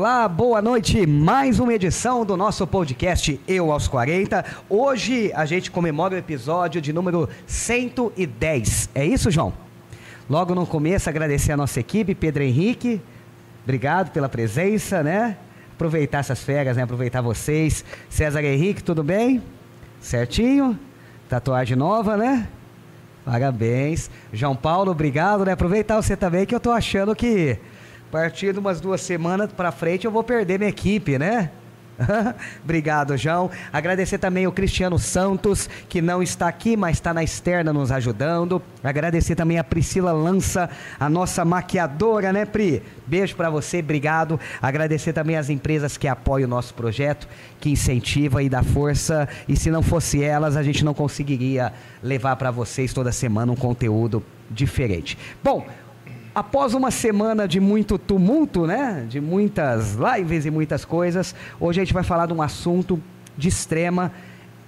Olá, boa noite. Mais uma edição do nosso podcast Eu aos 40. Hoje a gente comemora o episódio de número 110. É isso, João? Logo no começo, agradecer a nossa equipe, Pedro Henrique. Obrigado pela presença, né? Aproveitar essas férias, né? Aproveitar vocês. César Henrique, tudo bem? Certinho? Tatuagem nova, né? Parabéns. João Paulo, obrigado, né? Aproveitar você também, que eu tô achando que a partir de umas duas semanas para frente eu vou perder minha equipe, né? Obrigado, João. Agradecer também o Cristiano Santos, que não está aqui, mas está na externa nos ajudando. Agradecer também a Priscila Lança, a nossa maquiadora, né, Pri? Beijo para você, obrigado. Agradecer também as empresas que apoiam o nosso projeto, que incentiva e dá força. E se não fosse elas, a gente não conseguiria levar para vocês toda semana um conteúdo diferente. Bom, Após uma semana de muito tumulto, né? De muitas lives e muitas coisas, hoje a gente vai falar de um assunto de extrema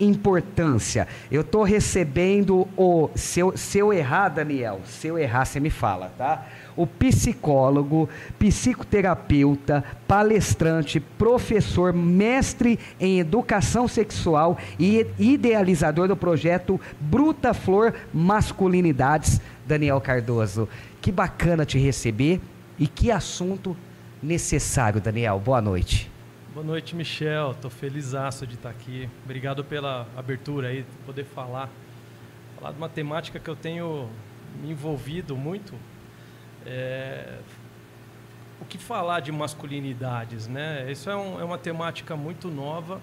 importância. Eu estou recebendo o. Se eu, se eu errar, Daniel, se eu errar, você me fala, tá? O psicólogo, psicoterapeuta, palestrante, professor, mestre em educação sexual e idealizador do projeto Bruta Flor Masculinidades, Daniel Cardoso. Que bacana te receber e que assunto necessário, Daniel. Boa noite. Boa noite, Michel. Estou feliz de estar aqui. Obrigado pela abertura aí, de poder falar. Falar de uma temática que eu tenho me envolvido muito. É... O que falar de masculinidades, né? Isso é, um, é uma temática muito nova,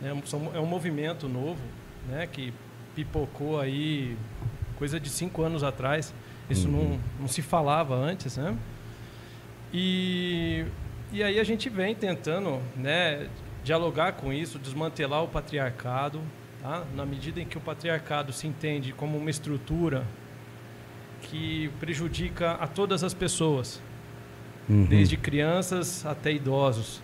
né? é um movimento novo, né? Que pipocou aí coisa de cinco anos atrás. Isso uhum. não, não se falava antes, né? E, e aí a gente vem tentando né, dialogar com isso, desmantelar o patriarcado, tá? na medida em que o patriarcado se entende como uma estrutura que prejudica a todas as pessoas, uhum. desde crianças até idosos.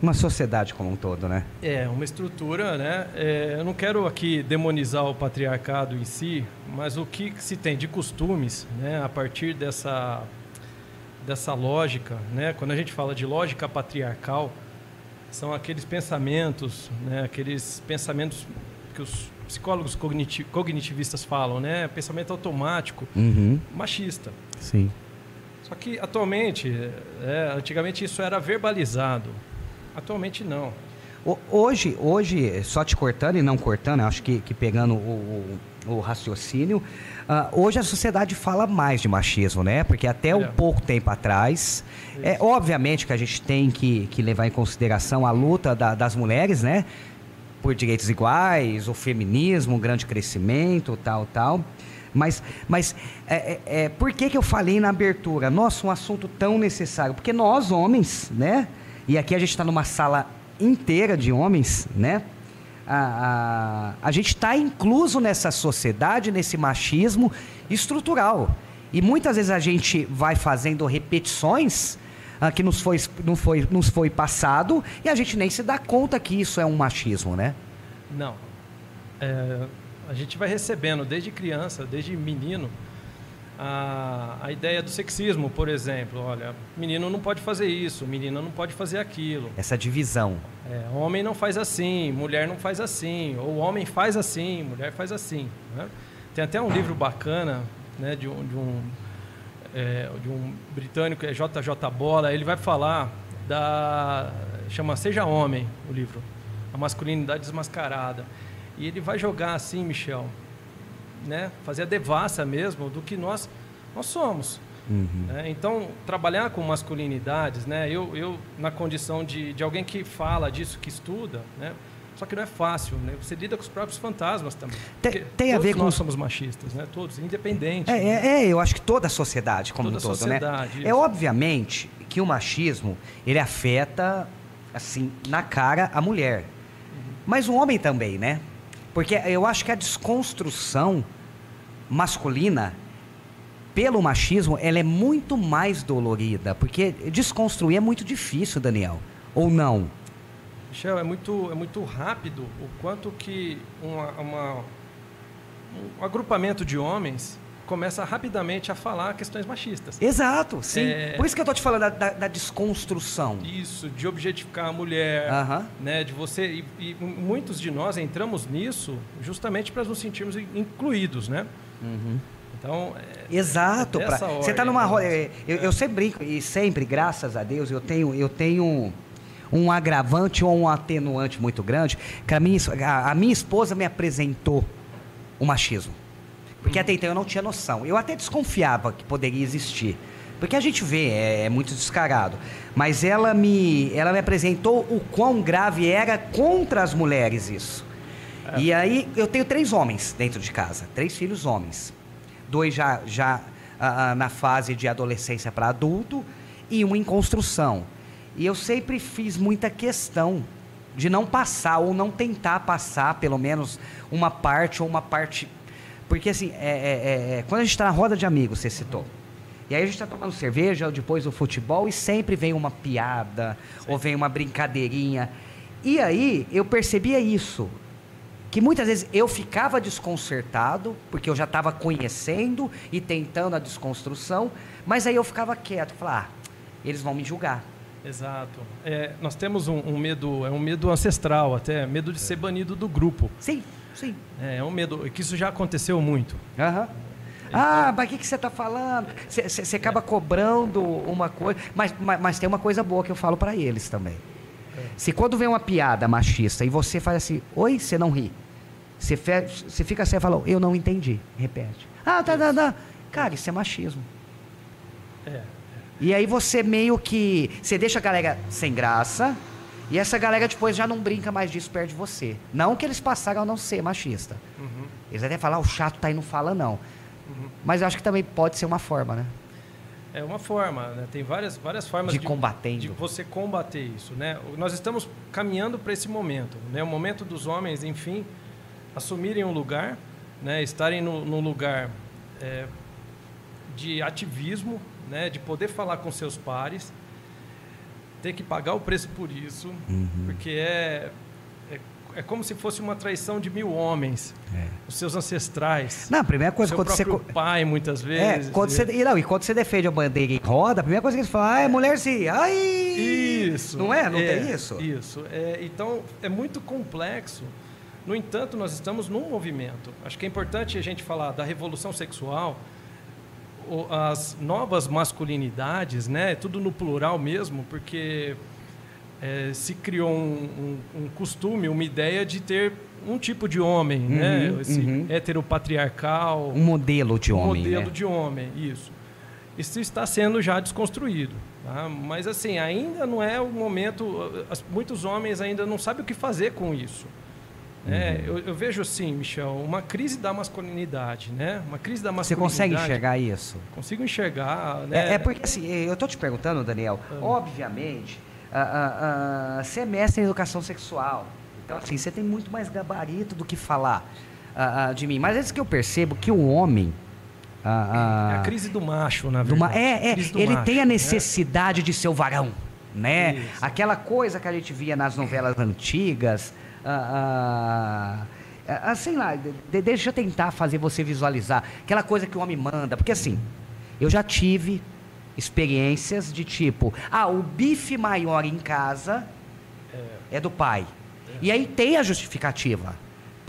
Uma sociedade como um todo, né? É, uma estrutura, né? É, eu não quero aqui demonizar o patriarcado em si, mas o que se tem de costumes, né? A partir dessa, dessa lógica, né? Quando a gente fala de lógica patriarcal, são aqueles pensamentos, né? Aqueles pensamentos que os psicólogos cognitivistas falam, né? Pensamento automático, uhum. machista. Sim. Só que atualmente, é, antigamente isso era verbalizado. Atualmente não. Hoje, hoje, só te cortando e não cortando, acho que, que pegando o, o, raciocínio, uh, hoje a sociedade fala mais de machismo, né? Porque até é. um pouco tempo atrás, Isso. é obviamente que a gente tem que, que levar em consideração a luta da, das mulheres, né? Por direitos iguais, o feminismo, o grande crescimento, tal, tal. Mas, mas é, é, é, por que, que eu falei na abertura? Nossa, um assunto tão necessário. Porque nós, homens, né? E aqui a gente está numa sala inteira de homens, né? A, a, a gente está incluso nessa sociedade, nesse machismo estrutural. E muitas vezes a gente vai fazendo repetições ah, que nos foi, não foi, nos foi passado e a gente nem se dá conta que isso é um machismo, né? Não. É, a gente vai recebendo desde criança, desde menino, a, a ideia do sexismo, por exemplo. Olha, menino não pode fazer isso, menina não pode fazer aquilo. Essa divisão. É, homem não faz assim, mulher não faz assim, ou homem faz assim, mulher faz assim. Né? Tem até um livro bacana né, de um, de um, é, de um britânico, é JJ Bola, ele vai falar da. chama Seja Homem, o livro. A masculinidade desmascarada. E ele vai jogar assim, Michel, né, fazer a devassa mesmo do que nós, nós somos. Uhum. Né? Então, trabalhar com masculinidades, né, eu, eu na condição de, de alguém que fala disso, que estuda, né, só que não é fácil, né? Você lida com os próprios fantasmas também. Tem, tem a ver com nós somos machistas, né? Todos, independentes. É, né? é, é, eu acho que toda a sociedade como toda um todo, né? É obviamente que o machismo, ele afeta, assim, na cara a mulher. Mas o homem também, né? Porque eu acho que a desconstrução masculina pelo machismo, ela é muito mais dolorida, porque desconstruir é muito difícil, Daniel. Ou não? Michel, é muito, é muito rápido o quanto que uma, uma, um agrupamento de homens começa rapidamente a falar questões machistas. Exato, sim. É... Por isso que eu estou te falando da, da, da, desconstrução. Isso, de objetificar a mulher, uh -huh. né, de você e, e, muitos de nós entramos nisso justamente para nos sentirmos incluídos, né? Uhum. Então, é, Exato. É pra, você está numa roda. Eu, eu sempre brinco, e sempre, graças a Deus, eu tenho, eu tenho um agravante ou um atenuante muito grande. Que a, minha, a, a minha esposa me apresentou o machismo. Porque até então eu não tinha noção. Eu até desconfiava que poderia existir. Porque a gente vê, é, é, muito descarado. Mas ela me, ela me apresentou o quão grave era contra as mulheres isso. É. E aí eu tenho três homens dentro de casa, três filhos homens. Dois já, já ah, ah na fase de adolescência para adulto e um em construção. E eu sempre fiz muita questão de não passar ou não tentar passar pelo menos uma parte ou uma parte porque assim, é, é, é, quando a gente está na roda de amigos, você citou. E aí a gente está tomando cerveja, depois o futebol, e sempre vem uma piada, Sim. ou vem uma brincadeirinha. E aí eu percebia isso. Que muitas vezes eu ficava desconcertado, porque eu já estava conhecendo e tentando a desconstrução, mas aí eu ficava quieto, falava, ah, eles vão me julgar. Exato. É, nós temos um, um, medo, é um medo ancestral até, medo de ser banido do grupo. Sim. Sim. É, é um medo, que isso já aconteceu muito. Aham. Então, ah, mas o que, que você está falando? Você acaba é. cobrando uma coisa. Mas, mas, mas, tem uma coisa boa que eu falo para eles também. É. Se quando vem uma piada machista e você faz assim, oi, você não ri. Você, você fica assim e fala, eu não entendi. Repete. Ah, tá, tá, tá. Cara, isso é machismo. É. E aí você meio que. Você deixa a galera sem graça e essa galera depois já não brinca mais disso perto de você. Não que eles passaram a não ser machista. Uhum. Eles até falar, ah, o chato tá aí não fala não. Uhum. Mas eu acho que também pode ser uma forma, né? É uma forma, né? Tem várias, várias formas de, de combatendo. de você combater isso, né? Nós estamos caminhando para esse momento, né? O momento dos homens, enfim, assumirem um lugar, né? Estarem no, no lugar é, de ativismo, né? De poder falar com seus pares, ter que pagar o preço por isso, uhum. porque é, é, é, como se fosse uma traição de mil homens, é. os seus ancestrais. Não, a primeira coisa quando você pai muitas é, vezes. É, quando e... você e não, e quando você defende a bandeira em roda, a primeira coisa que eles falam, ah, é mulher ai. Isso. Não é? Não é, tem isso. Isso. É, então é muito complexo. No entanto, nós estamos num movimento. Acho que é importante a gente falar da revolução sexual as novas masculinidades, né? Tudo no plural mesmo, porque é, se criou um, um, um, costume, uma ideia de ter um tipo de homem, uhum, né? Esse uhum. heteropatriarcal. Um modelo de homem. Um modelo né? de homem, isso. Isso está sendo já desconstruído. Tá? Mas, assim, ainda não é o momento. Muitos homens ainda não sabem o que fazer com isso. É, uhum. eu, eu, vejo assim, Michel, uma crise da masculinidade, né? Uma crise da masculinidade. Você consegue enxergar isso? Consigo enxergar, né? É, é porque assim, eu estou te perguntando, Daniel. Uhum. Obviamente, uh, uh, uh, você é mestre em educação sexual, então assim, você tem muito mais gabarito do que falar de mim. Mas é que eu percebo que o homem é a crise do macho, na verdade. é, é ele macho, tem a né? necessidade né? de ser o varão, né? Isso. Aquela coisa que a gente via nas novelas antigas, ah, ah, sei lá, de, deixa eu tentar fazer você visualizar aquela coisa que o homem manda, porque assim, eu já tive experiências de tipo, ah, o bife maior em casa é, é do pai. É. E aí tem a justificativa.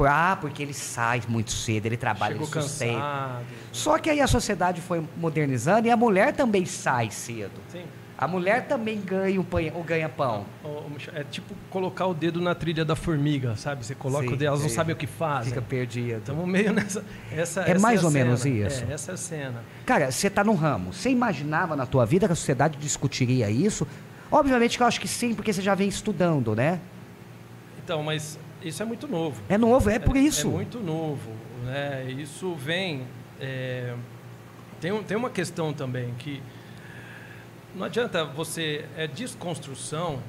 Ah, porque ele sai muito cedo, ele trabalha Chegou cansado. Só que aí a sociedade foi modernizando e a mulher também sai cedo. Sim. A mulher também ganha o ganha-pão. É tipo colocar o dedo na trilha da formiga, sabe? Você coloca Sim, o dedo, elas não sabem o que fazem. Fica perdido. Estamos meio nessa. Essa, é essa mais é ou cena. menos isso. É, essa é a cena. Cara, você está no ramo. Você imaginava na tua vida que a sociedade discutiria isso? Obviamente que eu acho que sim, porque você já vem estudando, né? Então, mas isso é muito novo. É novo, é por isso. É, é muito novo. Né? Isso vem. É... Tem, tem uma questão também que não adianta você. É desconstrução,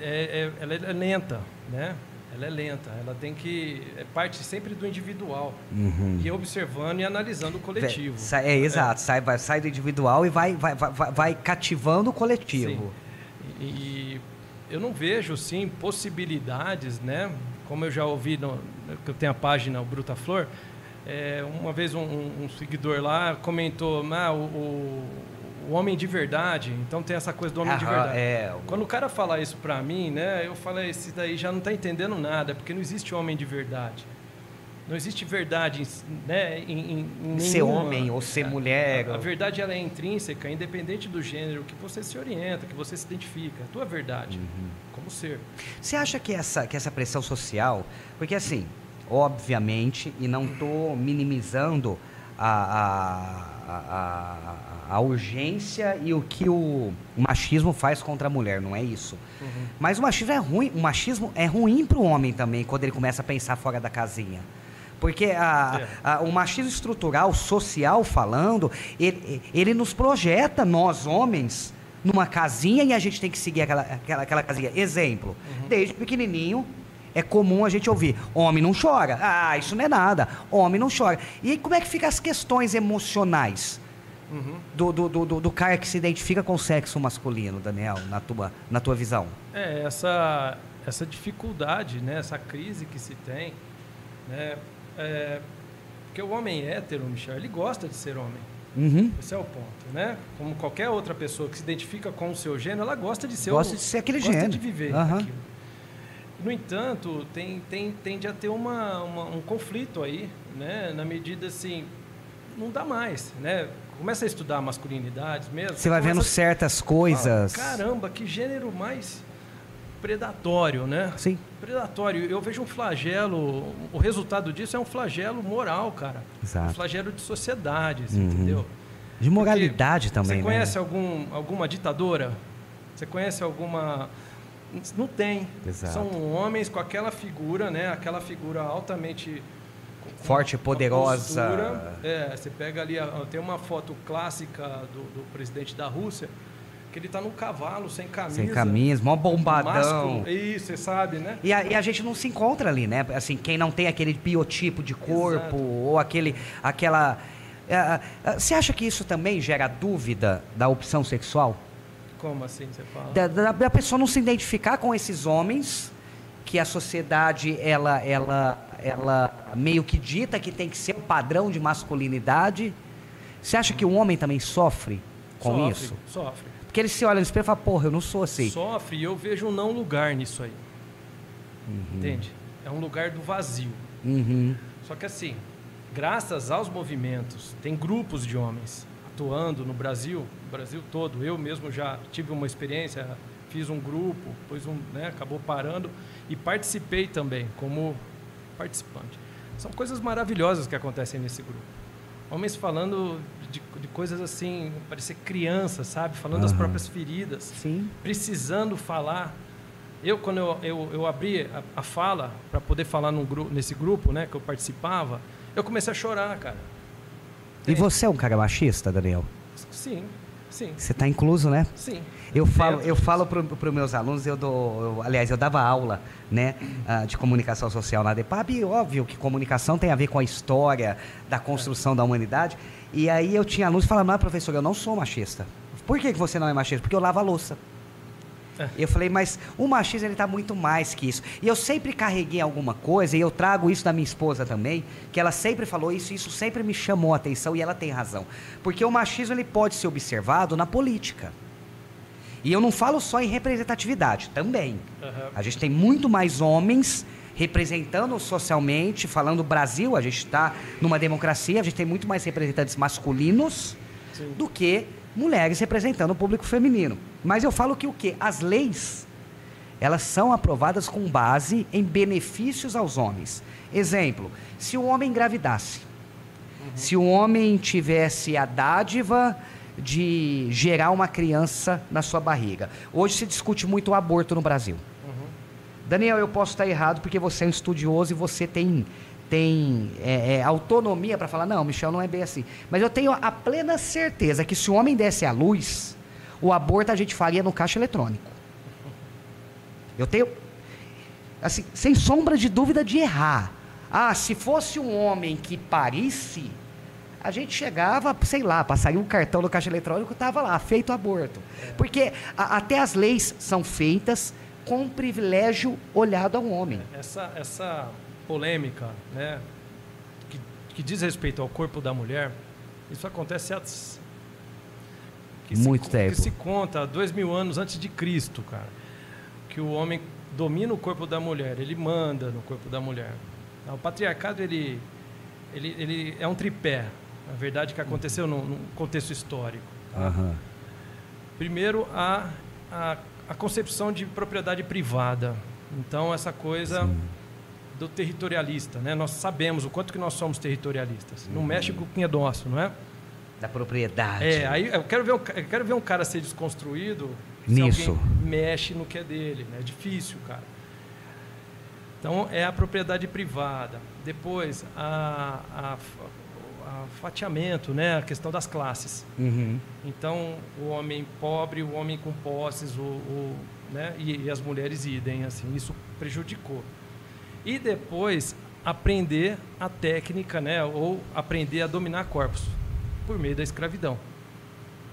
é, é, ela é lenta, né? Ela é lenta, ela tem que. É parte sempre do individual. Uhum. E observando e analisando o coletivo. Sai, é, exato, Sai, vai, sai do individual e vai, vai, vai, vai cativando o coletivo. Sim. E eu não vejo, sim, possibilidades, né? Como eu já ouvi, no, que eu tenho a página o Bruta Flor, é, uma vez um, um, seguidor lá comentou, ah, o, o, o, homem de verdade, então tem essa coisa do homem de verdade. É, Quando o cara fala isso pra mim, né, eu falei, esse daí já não tá entendendo nada, porque não existe homem de verdade. Não existe verdade né, em, em, em Ser homem ou ser mulher. A, a, verdade ela é intrínseca, independente do gênero que você se orienta, que você se identifica. A tua verdade, uhum. como ser. Você acha que essa, que essa pressão social... Porque assim, obviamente, e não estou minimizando a, a, a, a, urgência e o que o machismo faz contra a mulher, não é isso. Uhum. Mas o machismo é ruim, o machismo é ruim para o homem também, quando ele começa a pensar fora da casinha. Porque a, é. a, o machismo estrutural, social falando, ele, ele nos projeta, nós homens, numa casinha e a gente tem que seguir aquela, aquela, aquela casinha. Exemplo, uhum. desde pequenininho, é comum a gente ouvir: homem não chora. Ah, isso não é nada. Homem não chora. E como é que ficam as questões emocionais uhum. do, do, do, do, cara que se identifica com o sexo masculino, Daniel, na tua, na tua visão? É, essa, essa dificuldade, né, essa crise que se tem. Né, é, porque o homem hétero, Michel, ele gosta de ser homem. Uhum. Esse é o ponto, né? Como qualquer outra pessoa que se identifica com o seu gênero, ela gosta de ser gosta o, de ser aquele gosta gênero. de viver uhum. aquilo. No entanto, tem, tem, tende a ter uma, uma, um conflito aí, né? Na medida assim, não dá mais, né? Começa a estudar masculinidades mesmo. Você vai vendo certas coisas. Fala, Caramba, que gênero mais predatório, né? Sim. Predatório. Eu vejo um flagelo, o resultado disso é um flagelo moral, cara. Exato. Um flagelo de sociedades, uhum. entendeu? De moralidade Porque também, Você né? conhece né? algum, alguma ditadora? Você conhece alguma não tem. Exato. São homens com aquela figura, né? Aquela figura altamente forte, poderosa. Postura, é, você pega ali, tem uma foto clássica do, do presidente da Rússia, que ele está no cavalo, sem camisa. Sem camisa, mó bombadão. Másculo, isso, você sabe, né? E a, e a, gente não se encontra ali, né? Assim, quem não tem aquele biotipo de corpo, Exato. ou aquele, aquela... É, é, você acha que isso também gera dúvida da opção sexual? Como assim você fala? Da, da, da, pessoa não se identificar com esses homens que a sociedade ela ela ela meio que dita que tem que ser o padrão de masculinidade. Você acha que o homem também sofre com sofre, isso? Sofre. Porque ele se olha no espelho e fala, porra, eu não sou assim. Sofre e eu vejo um não lugar nisso aí. Uhum. Entende? É um lugar do vazio. Uhum. Só que assim, graças aos movimentos, tem grupos de homens atuando no Brasil, no Brasil todo. Eu mesmo já tive uma experiência, fiz um grupo, depois um, né, acabou parando e participei também como participante. São coisas maravilhosas que acontecem nesse grupo. Homens falando de, de coisas assim, parecer criança, sabe? Falando uhum. das próprias feridas. Sim. Precisando falar. Eu, quando eu, eu, eu abri a, a fala para poder falar num gru nesse grupo né, que eu participava, eu comecei a chorar, cara e você é um cara machista, Daniel? Sim, sim. Você está incluso, né? Sim. Eu falo, eu falo para os meus alunos, eu dou, eu, aliás, eu dava aula, né, uh, de comunicação social na DEPAB, e óbvio que comunicação tem a ver com a história da construção da humanidade. E aí eu tinha alunos falando, não, professor, eu não sou machista. Por que, que você não é machista? Porque eu lavo a louça. É. Eu falei, mas o machismo ele está muito mais que isso. E eu sempre carreguei alguma coisa, e eu trago isso da minha esposa também, que ela sempre falou isso, e isso sempre me chamou a atenção, e ela tem razão. Porque o machismo ele pode ser observado na política. E eu não falo só em representatividade, também. Uhum. A gente tem muito mais homens representando socialmente, falando Brasil, a gente está numa democracia, a gente tem muito mais representantes masculinos Sim. do que mulheres representando o público feminino. Mas eu falo que o que? As leis, elas são aprovadas com base em benefícios aos homens. Exemplo, se o homem engravidasse, uhum. se o homem tivesse a dádiva de gerar uma criança na sua barriga. Hoje se discute muito o aborto no Brasil. Uhum. Daniel, eu posso estar errado porque você é um estudioso e você tem tem é, é, autonomia para falar, não, Michel, não é bem assim. Mas eu tenho a plena certeza que se o homem desse à luz, o aborto a gente faria no caixa eletrônico. Eu tenho, assim, sem sombra de dúvida de errar. Ah, se fosse um homem que parisse, a gente chegava, sei lá, passaria um cartão no caixa eletrônico, estava lá, feito aborto. Porque a, até as leis são feitas com privilégio olhado ao homem. Essa, essa polêmica, né, que, que diz respeito ao corpo da mulher, isso acontece há que muito se, tempo. Que se conta dois mil anos antes de Cristo, cara, que o homem domina o corpo da mulher, ele manda no corpo da mulher. O patriarcado ele, ele, ele é um tripé, na verdade, que aconteceu num, num contexto histórico. Tá? Uhum. Primeiro, a, a, a, concepção de propriedade privada. Então, essa coisa Sim. do territorialista. Né? Nós sabemos o quanto que nós somos territorialistas. Uhum. No México, quem é nosso, não é? Da propriedade. É, aí eu quero ver, eu quero ver um cara ser desconstruído Nisso. Se mexe no que é dele. Né? É difícil, cara. Então, é a propriedade privada. Depois, a, a, a fatiamento, né? a questão das classes. Uhum. Então, o homem pobre, o homem com posses, o, o né? E, e, as mulheres idem. Assim, isso prejudicou. E depois, aprender a técnica, né? ou aprender a dominar corpos por meio da escravidão.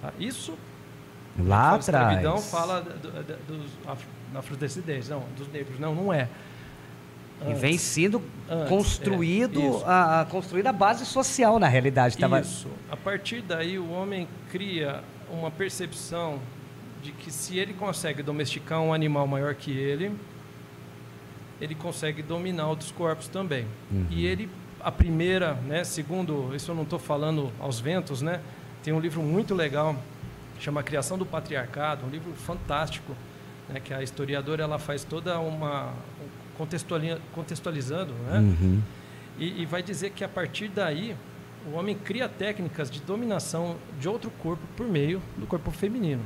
Tá? Isso Lá atrás. escravidão fala do, do, dos afrodescendentes, não, dos negros. Não, não é. Antes. E vem sendo Antes, construído, é, a, a, construída a base social, na realidade. Tava... Isso. A partir daí, o homem cria uma percepção de que se ele consegue domesticar um animal maior que ele, ele consegue dominar outros corpos também. Uhum. E ele, a primeira, né, segundo, isso eu não estou falando aos ventos, né, tem um livro muito legal chama Criação do Patriarcado, um livro fantástico, né, que a historiadora ela faz toda uma contextualizando, né? Uhum. E, e, vai dizer que a partir daí o homem cria técnicas de dominação de outro corpo por meio do corpo feminino.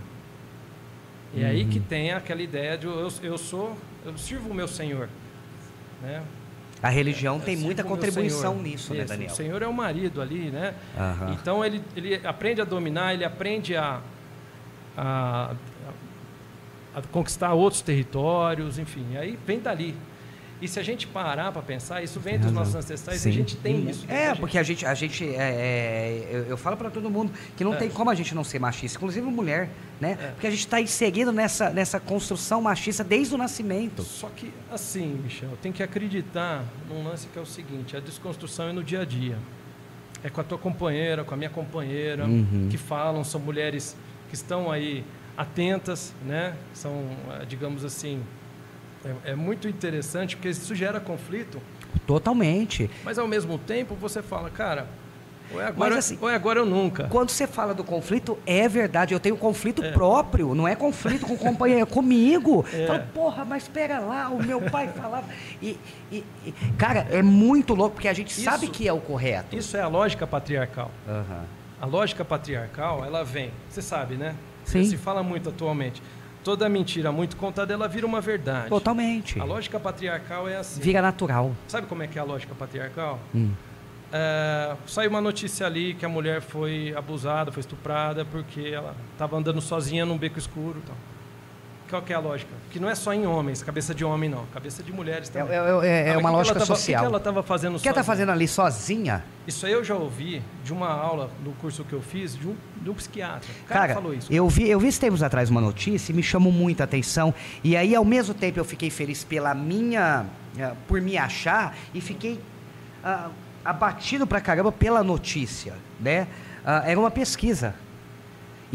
E uhum. aí que tem aquela ideia de eu, eu sou, eu sirvo o meu Senhor, né? A religião tem muita contribuição nisso, né, Daniel? O Senhor é o marido ali, né? Uhum. Então ele, ele aprende a dominar, ele aprende a, a, a, conquistar outros territórios, enfim. Aí vem dali. E se a gente parar para pensar, isso vem dos nossos ancestrais Sim. e a gente tem isso. É, porque a gente, a gente é, é, eu, eu, falo para todo mundo que não é. tem como a gente não ser machista, inclusive mulher, né? É. Porque a gente está inserido nessa, nessa construção machista desde o nascimento. Só que, assim, Michel, tem que acreditar num lance que é o seguinte: a desconstrução é no dia a dia. É com a tua companheira, com a minha companheira, uhum. que falam, são mulheres que estão aí atentas, né? São, eh, digamos assim, é, é, muito interessante porque isso gera conflito. Totalmente. Mas ao mesmo tempo você fala, cara, ou é agora, Mas, assim, ou é agora ou nunca. Quando você fala do conflito, é verdade. Eu tenho conflito é. próprio, não é conflito com o companheiro, é comigo. É. Falo, porra, mas espera lá, o meu pai falava. E, e, e, cara, é muito louco, porque a gente isso, sabe que é o correto. Isso é a lógica patriarcal. Uhum a lógica patriarcal, ela vem, você sabe, né? Sim. Se fala muito atualmente. Toda mentira muito contada, ela vira uma verdade. Totalmente. A lógica patriarcal é assim. Vira natural. Sabe como é que é a lógica patriarcal? Hum. É, saiu uma notícia ali que a mulher foi abusada, foi estuprada porque ela estava andando sozinha num beco escuro. Então. Qual que é a lógica? Que não é só em homens, cabeça de homem não, cabeça de mulheres também. É, é, é ah, uma lógica tava, social. O que ela estava fazendo? O que ela está fazendo ali sozinha? Isso aí eu já ouvi de uma aula no curso que eu fiz de um, de um psiquiatra. O cara, cara falou isso. Eu vi, eu vi esses tempos atrás uma notícia e me chamou muita atenção. E aí, ao mesmo tempo, eu fiquei feliz pela minha. Eh, por me achar e fiquei uh, abatido pra caramba pela notícia. Né? Uh, era uma pesquisa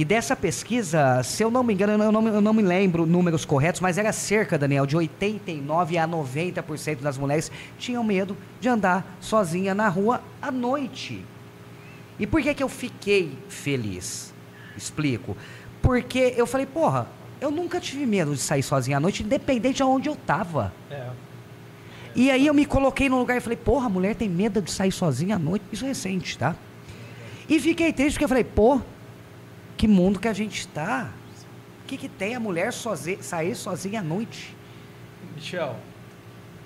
e dessa pesquisa, se eu não me engano, eu não, eu não me lembro números corretos, mas era cerca, Daniel, de 89 a 90% das mulheres tinham medo de andar sozinha na rua à noite. E por que, que eu fiquei feliz? Explico. Porque eu falei, porra, eu nunca tive medo de sair sozinha à noite, independente de onde eu estava. É. E aí eu me coloquei num lugar e falei, porra, a mulher tem medo de sair sozinha à noite. Isso é recente, tá? E fiquei triste porque eu falei, pô, que mundo que a gente está? O que, que tem a mulher sair sozinha à noite? Michel,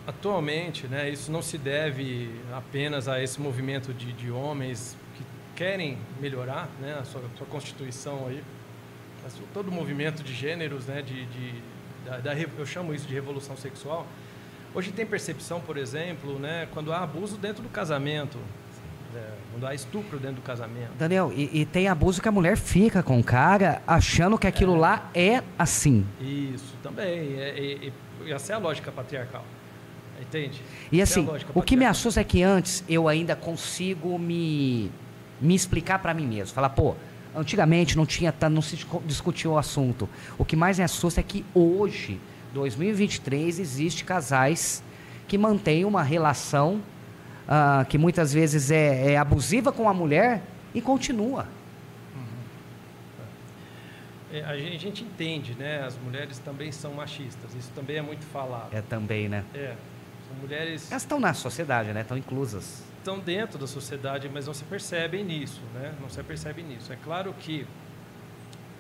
atualmente, né, isso não se deve apenas a esse movimento de, de homens que querem melhorar né, a sua, sua constituição aí, todo o movimento de gêneros, né, de, de da, da, eu chamo isso de revolução sexual. Hoje tem percepção, por exemplo, né, quando há abuso dentro do casamento, quando há estupro dentro do casamento. Daniel, e, e, tem abuso que a mulher fica com o cara achando que aquilo é. lá é assim. Isso, também. É, é, essa é a lógica patriarcal. Entende? E essa assim, é o que me assusta é que antes eu ainda consigo me, me explicar para mim mesmo. Falar, pô, antigamente não tinha não se discutiu o assunto. O que mais me assusta é que hoje, 2023, existe casais que mantêm uma relação uh, que muitas vezes é, é, abusiva com a mulher e continua. É, a gente entende, né? As mulheres também são machistas. Isso também é muito falado. É também, né? É. São mulheres. Elas estão na sociedade, né? Estão inclusas. Estão dentro da sociedade, mas não se percebem nisso, né? Não se percebem nisso. É claro que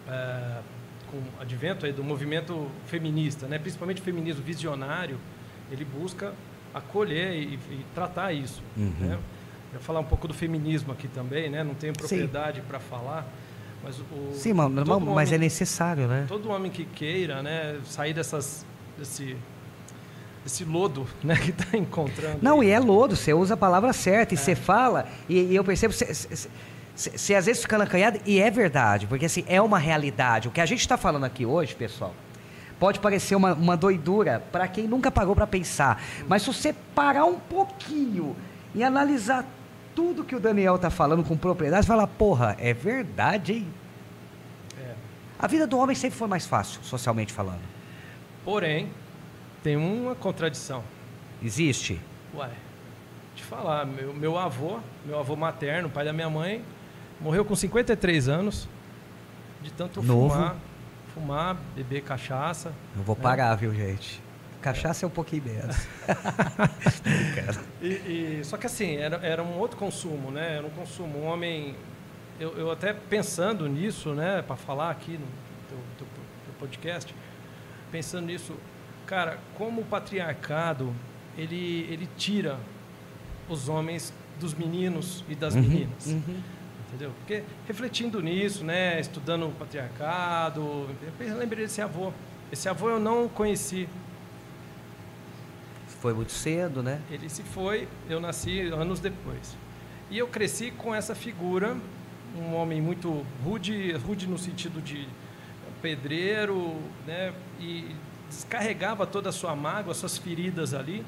é, com o advento do movimento feminista, né? Principalmente o feminismo visionário, ele busca acolher e, e tratar isso. Uhum. Né? Eu vou falar um pouco do feminismo aqui também, né? Não tenho propriedade para falar, mas o sim, mano, mas homem, é necessário, né? Todo homem que queira, né, sair dessas desse esse lodo, né, que está encontrando. Não, aí. e é lodo. Você usa a palavra certa e é. você fala e, e, eu percebo você às vezes fica acanhado e é verdade, porque assim é uma realidade. O que a gente está falando aqui hoje, pessoal, Pode parecer uma, uma doidura para quem nunca parou para pensar. Mas se você parar um pouquinho e analisar tudo que o Daniel está falando com propriedade, você fala, porra, é verdade, hein? É. A vida do homem sempre foi mais fácil, socialmente falando. Porém, tem uma contradição. Existe? Ué, te falar, meu, meu avô, meu avô materno, pai da minha mãe, morreu com 53 anos, de tanto Novo. fumar fumar, beber cachaça. Não vou né? parar, viu, gente? Cachaça é, é um pouquinho menos. e, e, só que assim, era, era um outro consumo, né? Era um consumo. Um homem. Eu, eu até pensando nisso, né, para falar aqui no teu, teu, teu, podcast, pensando nisso, cara, como o patriarcado ele, ele tira os homens dos meninos e das uhum, meninas. Uhum entendeu? Porque refletindo nisso, né, estudando o patriarcado, eu lembrei desse avô. Esse avô eu não conheci. Foi muito cedo, né? Ele se foi, eu nasci anos depois. E eu cresci com essa figura, um homem muito rude, rude no sentido de pedreiro, né, e descarregava toda a sua mágoa, suas feridas ali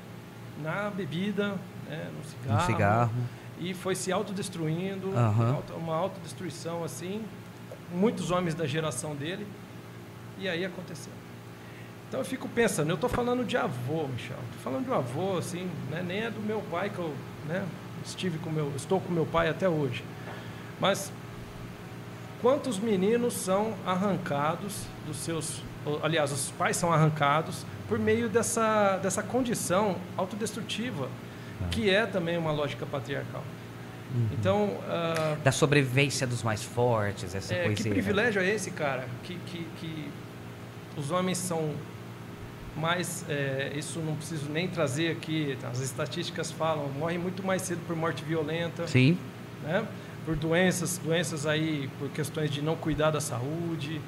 na bebida, né, no cigarro. No cigarro e foi se autodestruindo, uhum. uma autodestruição assim, muitos homens da geração dele, e aí aconteceu. Então eu fico pensando, eu estou falando de avô, Michel, estou falando de um avô, assim, né? nem é do meu pai que eu né? estive com meu, estou com meu pai até hoje, mas quantos meninos são arrancados dos seus, aliás, os pais são arrancados por meio dessa, dessa condição autodestrutiva que é também uma lógica patriarcal. Uhum. Então. Uh, da sobrevivência dos mais fortes, essa é, coisa. Que privilégio é esse, cara? Que, que, que os homens são mais. É, isso não preciso nem trazer aqui, as estatísticas falam, morrem muito mais cedo por morte violenta. Sim. Né? Por doenças, doenças aí, por questões de não cuidar da saúde.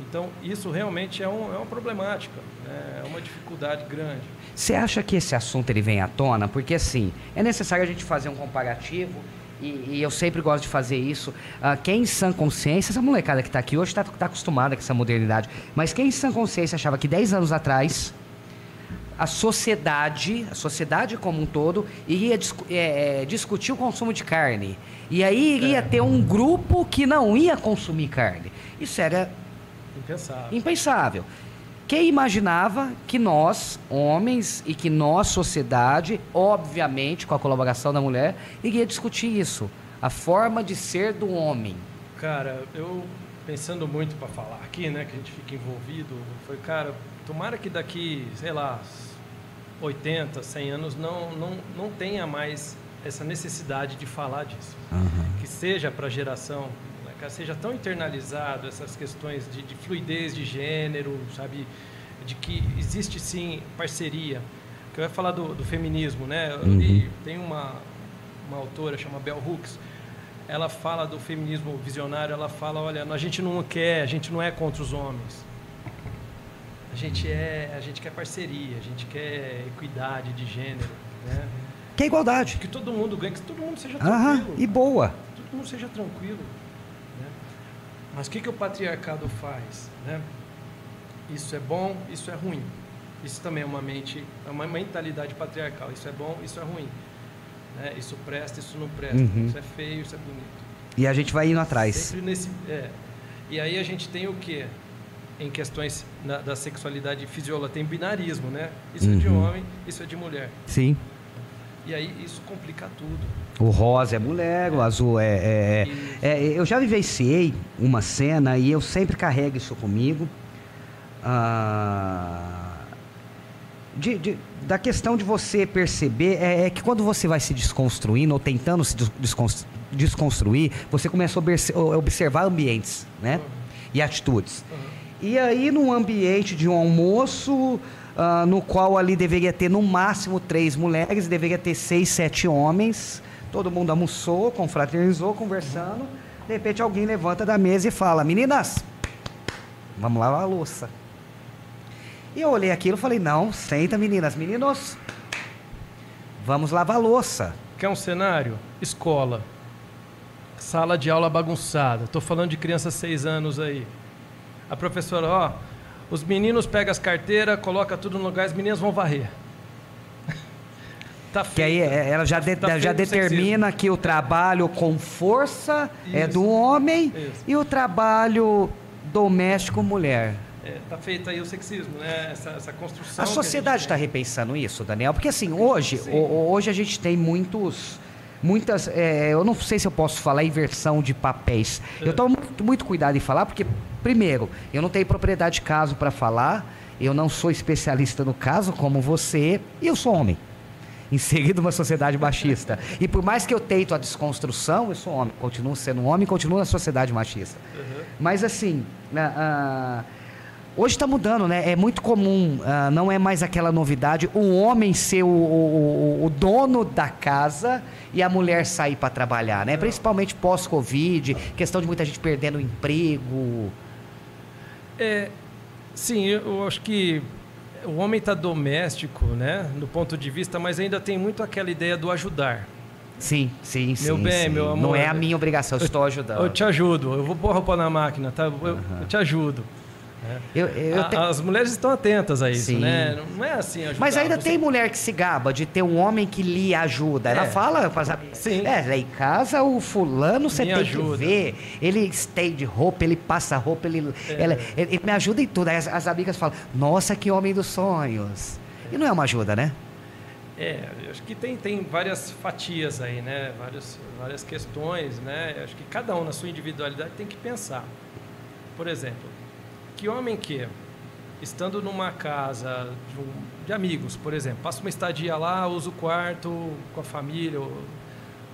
Então, isso realmente é, um, é uma problemática, né? é uma dificuldade grande. Você acha que esse assunto ele vem à tona? Porque, assim, é necessário a gente fazer um comparativo e, e, eu sempre gosto de fazer isso. Uh, quem em sã consciência, essa molecada que está aqui hoje está tá acostumada com essa modernidade, mas quem em sã consciência achava que 10 anos atrás a sociedade, a sociedade como um todo, iria discu é, é, discutir o consumo de carne. E aí iria é. ter um grupo que não ia consumir carne. Isso era Impensável. Impensável. Quem imaginava que nós, homens, e que nós, sociedade, obviamente com a colaboração da mulher, iria discutir isso? A forma de ser do homem. Cara, eu pensando muito para falar aqui, né, que a gente fica envolvido, foi, cara, tomara que daqui, sei lá, 80, 100 anos não, não, não tenha mais essa necessidade de falar disso. Uhum. Que seja para a geração seja tão internalizado essas questões de, de, fluidez de gênero, sabe? De que existe sim parceria. Que eu ia falar do, do feminismo, né? Uhum. E tem uma, uma autora chamada Bell Hooks. ela fala do feminismo visionário, ela fala, olha, a gente não quer, a gente não é contra os homens. A gente é, a gente quer parceria, a gente quer equidade de gênero, né? Que é igualdade. Que todo mundo ganhe, que todo mundo seja Aham, tranquilo. e boa. todo mundo seja tranquilo. Mas o que, que o patriarcado faz? Né? Isso é bom, isso é ruim. Isso também é uma mente, é uma mentalidade patriarcal. Isso é bom, isso é ruim. Né? Isso presta, isso não presta. Uhum. Isso é feio, isso é bonito. E a gente vai indo atrás. Sempre nesse, é. E aí a gente tem o quê? Em questões na- da sexualidade fisiológica, tem binarismo, né? Isso é de Uhum. homem, isso é de mulher. Sim. E aí isso complica tudo. O rosa é mulher, o azul é. é- é- é, eu já vivenciei uma cena e eu sempre carrego isso comigo. ah, de- de- da questão de você perceber é, é que quando você vai se desconstruindo ou tentando se des- descons- desconstruir, você começa a observ- observar ambientes, né? E atitudes. E aí, num ambiente de um almoço, ah, no qual ali deveria ter no máximo três mulheres, deveria ter seis, sete homens. Todo mundo almoçou, confraternizou, conversando. De repente, alguém levanta da mesa e fala: Meninas, vamos lavar a louça. E eu olhei aquilo e falei: Não, senta, meninas. Meninos, vamos lavar a louça. Quer um cenário? Escola. Sala de aula bagunçada. Estou falando de criança seis anos aí. A professora, ó, os meninos pegam as carteiras, coloca tudo no lugar, as meninas vão varrer. tá Que aí feita. é, ela já, de- Tá já determina que o trabalho com força é Isso. do homem Isso. e o trabalho doméstico mulher. É, tá feito aí o sexismo, né? Essa, essa construção. A sociedade está repensando isso, Daniel? Porque assim, hoje, Sim. o- hoje a gente tem muitos. Muitas. é, eu não sei se eu posso falar inversão de papéis. Eu É. tomo muito, muito cuidado em falar, porque, primeiro, eu não tenho propriedade de caso para falar, eu não sou especialista no caso, como você, e eu sou homem. Inserido numa sociedade machista. E por mais que eu tento a desconstrução, eu sou homem. Continuo sendo um homem, continuo na sociedade machista. Uhum. Mas assim, ah, ah, hoje está mudando, né? É muito comum, ah, não é mais aquela novidade, o homem ser o, o- o- dono da casa e a mulher sair para trabalhar, né? Principalmente pós-Covid, questão de muita gente perdendo o emprego. É, sim, eu acho que o homem está doméstico, né, do ponto de vista, mas ainda tem muito aquela ideia do ajudar. Sim, sim, sim. Meu bem, sim. meu amor, Não é a minha obrigação, eu estou ajudando. Eu te ajudo, eu vou pôr a roupa na máquina, tá? Eu, eu te ajudo. Eu- eu te- As mulheres estão atentas a isso, Sim. né? Não é assim ajudar. Mas ainda tem mulher que se gaba de ter um homem que lhe ajuda. Ela É. fala. Sim. É, lá em casa o fulano você tem ajuda. que ver. Ele estende roupa, ele passa roupa, ele, É. ela- ele, ele me ajuda em tudo. Aí as, as amigas falam, nossa, que homem dos sonhos. E não é uma ajuda, né? É, acho que tem, tem várias fatias aí, né? Várias, várias questões, né? Acho que cada um na sua individualidade tem que pensar. Por exemplo, que homem que, estando numa casa de, um- de amigos, por exemplo, passa uma estadia lá, usa o quarto com a família, ou,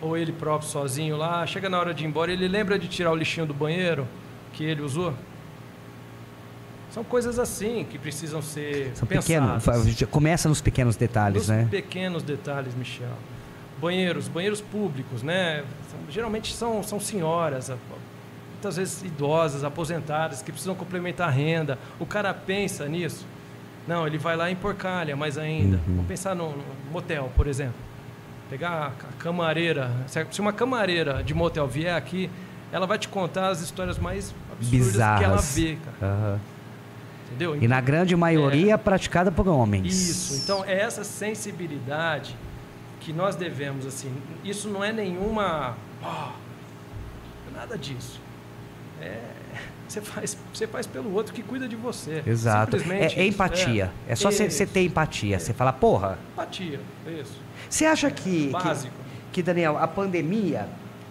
ou ele próprio sozinho lá, chega na hora de ir embora, ele lembra de tirar o lixinho do banheiro que ele usou? São coisas assim que precisam ser São pensadas. pequenos, fa- começa nos pequenos detalhes, Nos né? pequenos detalhes, Michel. Banheiros, banheiros públicos, né? Geralmente são, são senhoras, muitas vezes idosas, aposentadas, que precisam complementar a renda. O cara pensa nisso. Não, ele vai lá e emporcalha mais ainda. Uhum. Vamos pensar no, no motel, por exemplo. Pegar a, camareira. Se uma camareira de motel vier aqui, ela vai te contar as histórias mais absurdas que ela Bizarras. vê, cara. Aham. Entendeu? E na grande maioria praticada por homens. Isso. Então é essa sensibilidade que nós devemos assim. Isso não é nenhuma, ah, nada disso. É você faz, você faz pelo outro que cuida de você. Exato. É, é empatia. É, só você Isso. ter empatia. Você fala, porra, Empatia. Isso. Você acha que, que, que, Daniel, a pandemia,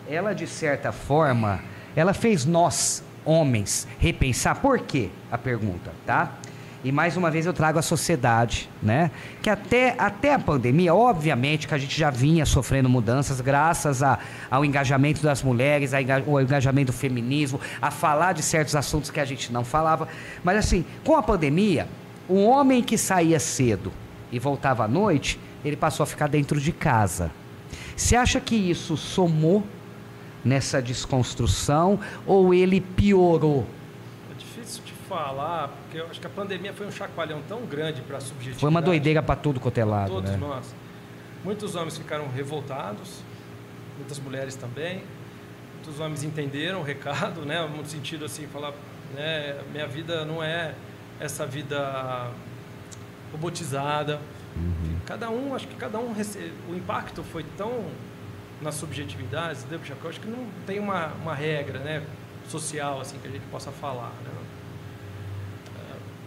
ela de certa forma, ela fez nós, homens, repensar? Por quê? A pergunta, tá? E mais uma vez eu trago a sociedade, né? Que até, até a pandemia, obviamente que a gente já vinha sofrendo mudanças graças a, ao engajamento das mulheres, ao engajamento do feminismo, a falar de certos assuntos que a gente não falava. Mas assim, com a pandemia, um homem que saía cedo e voltava à noite, ele passou a ficar dentro de casa. Você acha que isso somou nessa desconstrução ou ele piorou? Falar, porque eu acho que a pandemia foi um chacoalhão tão grande para a subjetividade. Foi uma doideira para tudo quanto é lado, Todos né? nós. Muitos homens ficaram revoltados, muitas mulheres também. Muitos homens entenderam o recado, né? No sentido assim, falar, né? Minha vida não é essa vida robotizada. Uhum. Cada um, acho que cada um rece... o impacto foi tão entendeu? eu acho que não tem uma, uma regra, né, social assim que a gente possa falar, né?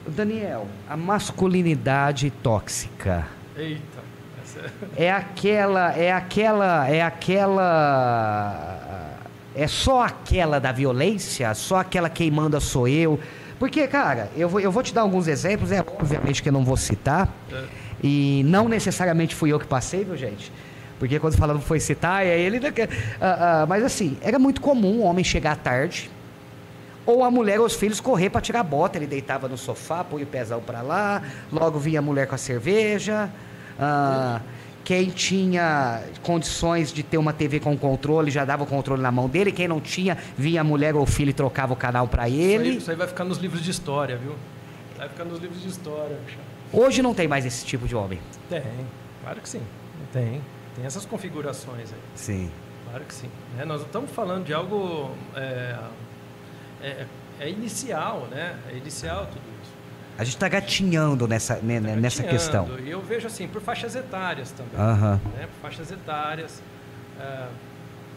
Daniel, a masculinidade tóxica Eita, essa é aquela, é aquela, é aquela, é só aquela da violência, só aquela quem manda sou eu. Porque, cara, eu vou, eu vou te dar alguns exemplos, é obviamente que eu não vou citar, é. e não necessariamente fui eu que passei, viu, gente? Porque quando falando foi citar, é ele. Ah, ah, mas assim, era muito comum o homem chegar tarde, ou a mulher ou os filhos correr para tirar a bota. Ele deitava no sofá, põe o pezão para lá, logo vinha a mulher com a cerveja. Ah, quem tinha condições de ter uma TV com controle já dava o controle na mão dele. Quem não tinha, vinha a mulher ou o filho e trocava o canal para Isso ele. aí, isso aí vai ficar nos livros de história, viu? Vai ficar nos livros de história. Hoje não tem mais esse tipo de homem. Tem, claro que sim. Tem. Tem essas configurações aí. Sim. Claro que sim. né? nós estamos falando de algo. É, é, é inicial, né? É inicial tudo isso. A gente está gatinhando nessa, né, Tá nessa gatinhando. questão. E eu vejo assim, por faixas etárias também. Aham. né? Por faixas etárias. é,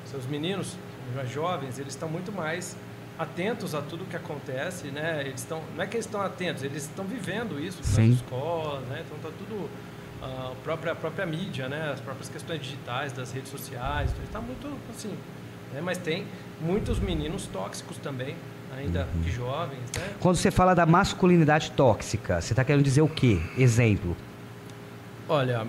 seus meninos, os jovens, eles estão muito mais atentos a tudo que acontece, né? Eles estão, não é que eles estão atentos, eles estão vivendo isso Sim. nas escolas, né? Então tá tudo a própria a própria mídia, né? As próprias questões digitais das redes sociais, está muito assim, né? Mas tem muitos meninos tóxicos também, ainda Uhum. jovens, né? Quando você fala da masculinidade tóxica, você está querendo dizer o quê? Exemplo. Olha,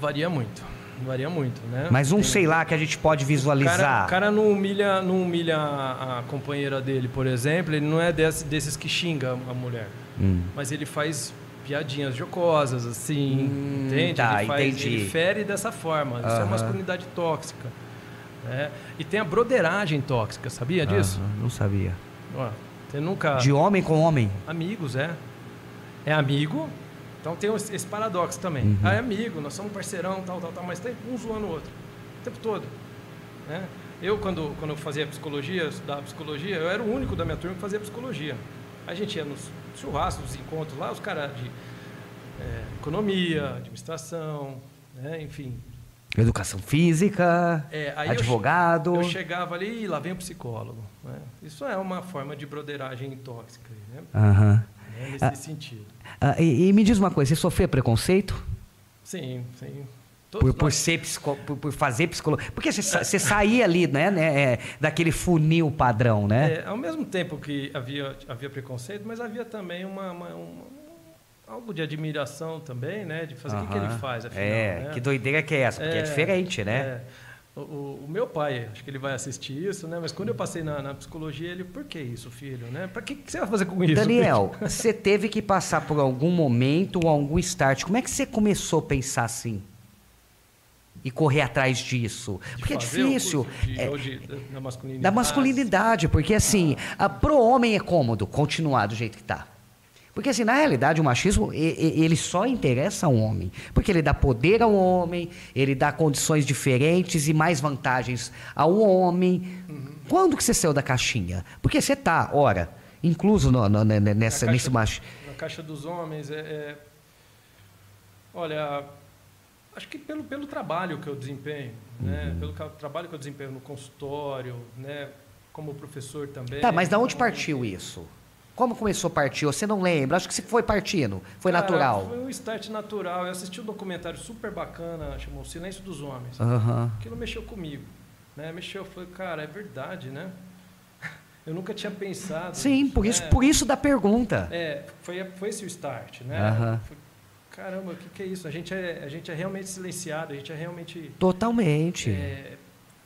varia muito, varia muito, né? Mas um, Tem- sei lá, que a gente pode O visualizar. cara, o cara não humilha, não humilha a, a companheira dele, por exemplo, ele não é desse- desses que xinga a mulher, Hum. mas ele faz piadinhas jocosas, assim, Hum, entende? tá, ele, faz, entendi. ele fere dessa forma, isso é Aham. masculinidade tóxica. né? E tem a broderagem tóxica, sabia disso? Não sabia. Você nunca... De homem com homem. Amigos, é. É amigo, então tem esse esse paradoxo também. Uhum. Ah, é amigo, nós somos parceirão, tal, tal, tal, mas tem um zoando o outro. O tempo todo. Né? Eu, quando, quando eu fazia psicologia, estudava psicologia, eu era o único da minha turma que fazia psicologia. A gente ia nos churrascos, nos encontros lá, os caras de é, economia, administração, né? enfim. Educação física, É, aí eu che- advogado. Eu, chegava ali e lá vem o psicólogo. né? Isso é uma forma de broderagem tóxica, né? Aham. Né? nesse Ah. sentido. Ah, e, e me diz uma coisa, você sofreu preconceito? Sim, sim. Todos Por, por, ser psico, por, por fazer psicologia? Porque você, você saía ali, né, né, é, daquele funil padrão, né? É, ao mesmo tempo que havia, havia preconceito, mas havia também uma, uma- uma- algo de admiração também, né? De fazer o que, que ele faz, afinal. É, né? que doideira que é essa? Porque é, diferente, né? é. O, o- o meu pai, acho que ele vai assistir isso, né? Mas quando eu passei na, na psicologia, ele, por que isso, filho? Né? Para que, que você vai fazer com isso? Daniel, você teve que passar por algum momento ou algum start. Como é que você começou a pensar assim? E correr atrás disso? De Porque é difícil. de- é, de- da masculinidade. da masculinidade, porque assim, a, pro homem é cômodo continuar do jeito que tá. Porque assim, na realidade, o machismo, ele só interessa ao homem. Porque ele dá poder ao homem, ele dá condições diferentes e mais vantagens ao homem. Quando que você saiu da caixinha? Porque você tá, ora, incluso no- no- ne- ne- nessa, Na nesse caixa- machismo. Na caixa dos homens, é, é- olha, acho que pelo, pelo trabalho que eu desempenho, né? Uhum. Pelo trabalho que eu desempenho no consultório, né? Como professor também. Tá, mas da onde Então, partiu isso? Como começou a partir? Você não lembra? Acho que você foi partindo. Foi cara, natural. Foi um start natural. Eu assisti um documentário super bacana, chamou Silêncio dos Homens. Aham. Aquilo mexeu comigo. Né? Mexeu, eu falei, cara, é verdade, né? Eu nunca tinha pensado. Sim, por isso, né? por isso da pergunta. É, foi, foi esse o start, né? Aham. Foi, caramba, o que, que é isso? A gente é, a gente é realmente silenciado, a gente é realmente. Totalmente. é,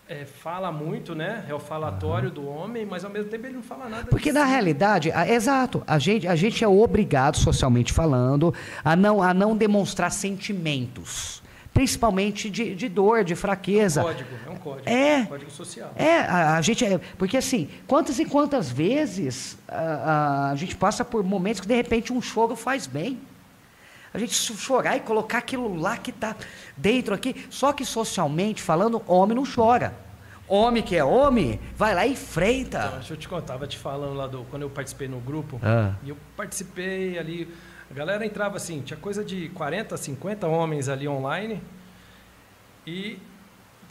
é, fala muito, né? É o falatório do homem, mas ao mesmo tempo ele não fala nada. Porque de na realidade, a- exato, a gente, a gente é obrigado, socialmente falando, a não, a não demonstrar sentimentos. principalmente de, de dor, de fraqueza. É um código, é um código. É. Um código social. É, a, a gente é. Porque assim, quantas e quantas vezes a, a, a gente passa por momentos que de repente um choro faz bem. A gente chorar e colocar aquilo lá que está dentro aqui. Só que socialmente falando, homem não chora. Homem que é homem, vai lá e enfrenta. Então, deixa eu te contar, te falando lá do. Quando eu participei no grupo, Ah. e eu participei ali. A galera entrava assim, tinha coisa de 40, 50 homens ali online. E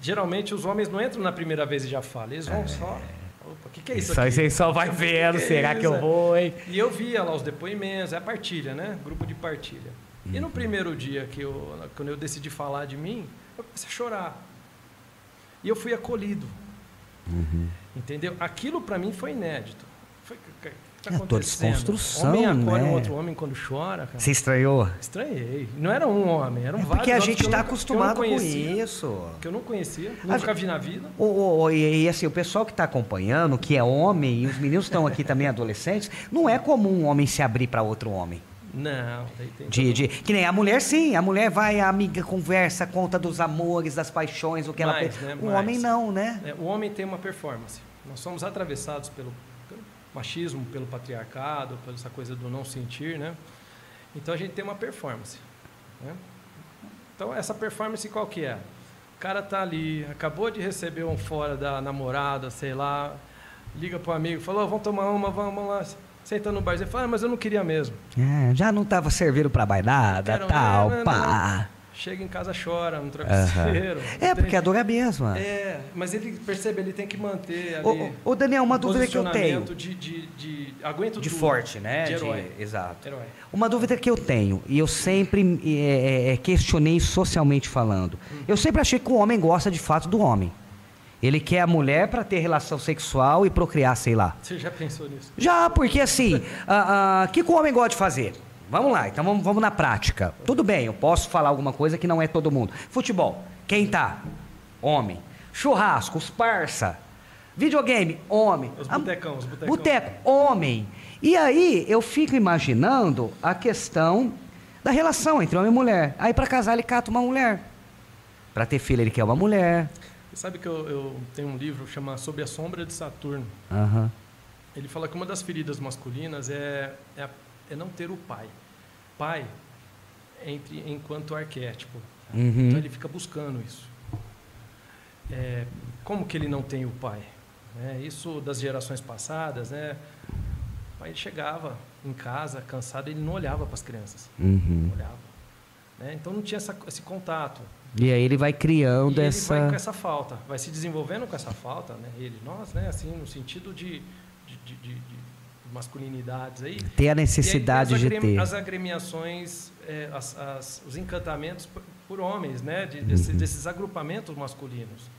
geralmente os homens não entram na primeira vez e já falam, eles vão só. Opa, o que, que é isso Só, aqui? você só vai vendo, será que eu vou, hein? E eu via lá os depoimentos, é a partilha, né? Grupo de partilha. E no primeiro dia que eu, quando eu decidi falar de mim, eu comecei a chorar. E eu fui acolhido. Entendeu? Aquilo para mim foi inédito. Foi, o que tá É a acontecendo? desconstrução, Homem acolhe né? um outro homem quando chora, cara. Você estranhou? Estranhei. Não era um homem, eram É vários porque a gente está acostumado com isso. Que eu não conhecia, A nunca vi na vida. O, o- o- e, e, assim, o pessoal que está acompanhando, que é homem, e os meninos estão aqui também adolescentes, não é comum um homem se abrir para outro homem. Não, De, de- que nem a mulher, sim. A mulher vai, a amiga conversa, conta dos amores, das paixões, o que ela Mais, fez. né? O Mais. homem não, né? É, o homem tem uma performance. Nós somos atravessados pelo, pelo machismo, pelo patriarcado, pela essa coisa do não sentir, né? Então a gente tem uma performance. né? Então essa performance qual que é? O cara tá ali, acabou de receber um fora da namorada, sei lá, liga pro amigo, falou, vamos tomar uma, vamos lá, senta no barzinho, fala, ah, mas eu não queria mesmo. É, já não estava servindo para bailada, Quero- tal, não, não, pá. Chega em casa, chora no travesseiro. É, porque a dor é a mesma. É, mas ele percebe, ele tem que manter ali. Ô, ô, Daniel, uma um dúvida que eu tenho. De, de, de aguento De tudo. forte, né? De herói. exato. Herói. Uma dúvida que eu tenho, e eu sempre é, é, questionei socialmente falando. Eu sempre achei que o homem gosta de fato do homem. Ele quer a mulher para ter relação sexual e procriar, sei lá. Você já pensou nisso? Já, porque assim, o que, que o homem gosta de fazer? Vamos lá, então vamos, vamos na prática. Tudo bem, eu posso falar alguma coisa que não é todo mundo. Futebol, quem tá? Homem. Churrasco, os parça. Videogame, homem. Os A- botecão, os botecão. Boteco, homem. E aí eu fico imaginando a questão da relação entre homem e mulher. Aí para casar ele cata uma mulher. Para ter filho ele quer uma mulher. Sabe que eu, eu tenho um livro chamado Sob a Sombra de Saturno. Aham. Ele fala que uma das feridas masculinas é, é, é não ter o pai. Pai entre, enquanto arquétipo. Uhum. Então ele fica buscando isso. É, como que ele não tem o pai? É, isso das gerações passadas, né? O pai chegava em casa cansado, ele não olhava para as crianças. Uhum. Não olhava. Né? Então não tinha essa, esse contato. E aí ele vai criando e ele essa. vai com essa falta, vai se desenvolvendo com essa falta, né? Ele, nós, né? Assim, no sentido de, de, de, de- de masculinidades aí. Ter a aí necessidade as de ter. As agremiações, é, as- as- os encantamentos por, por homens, né? De- desse- Uhum. desses agrupamentos masculinos.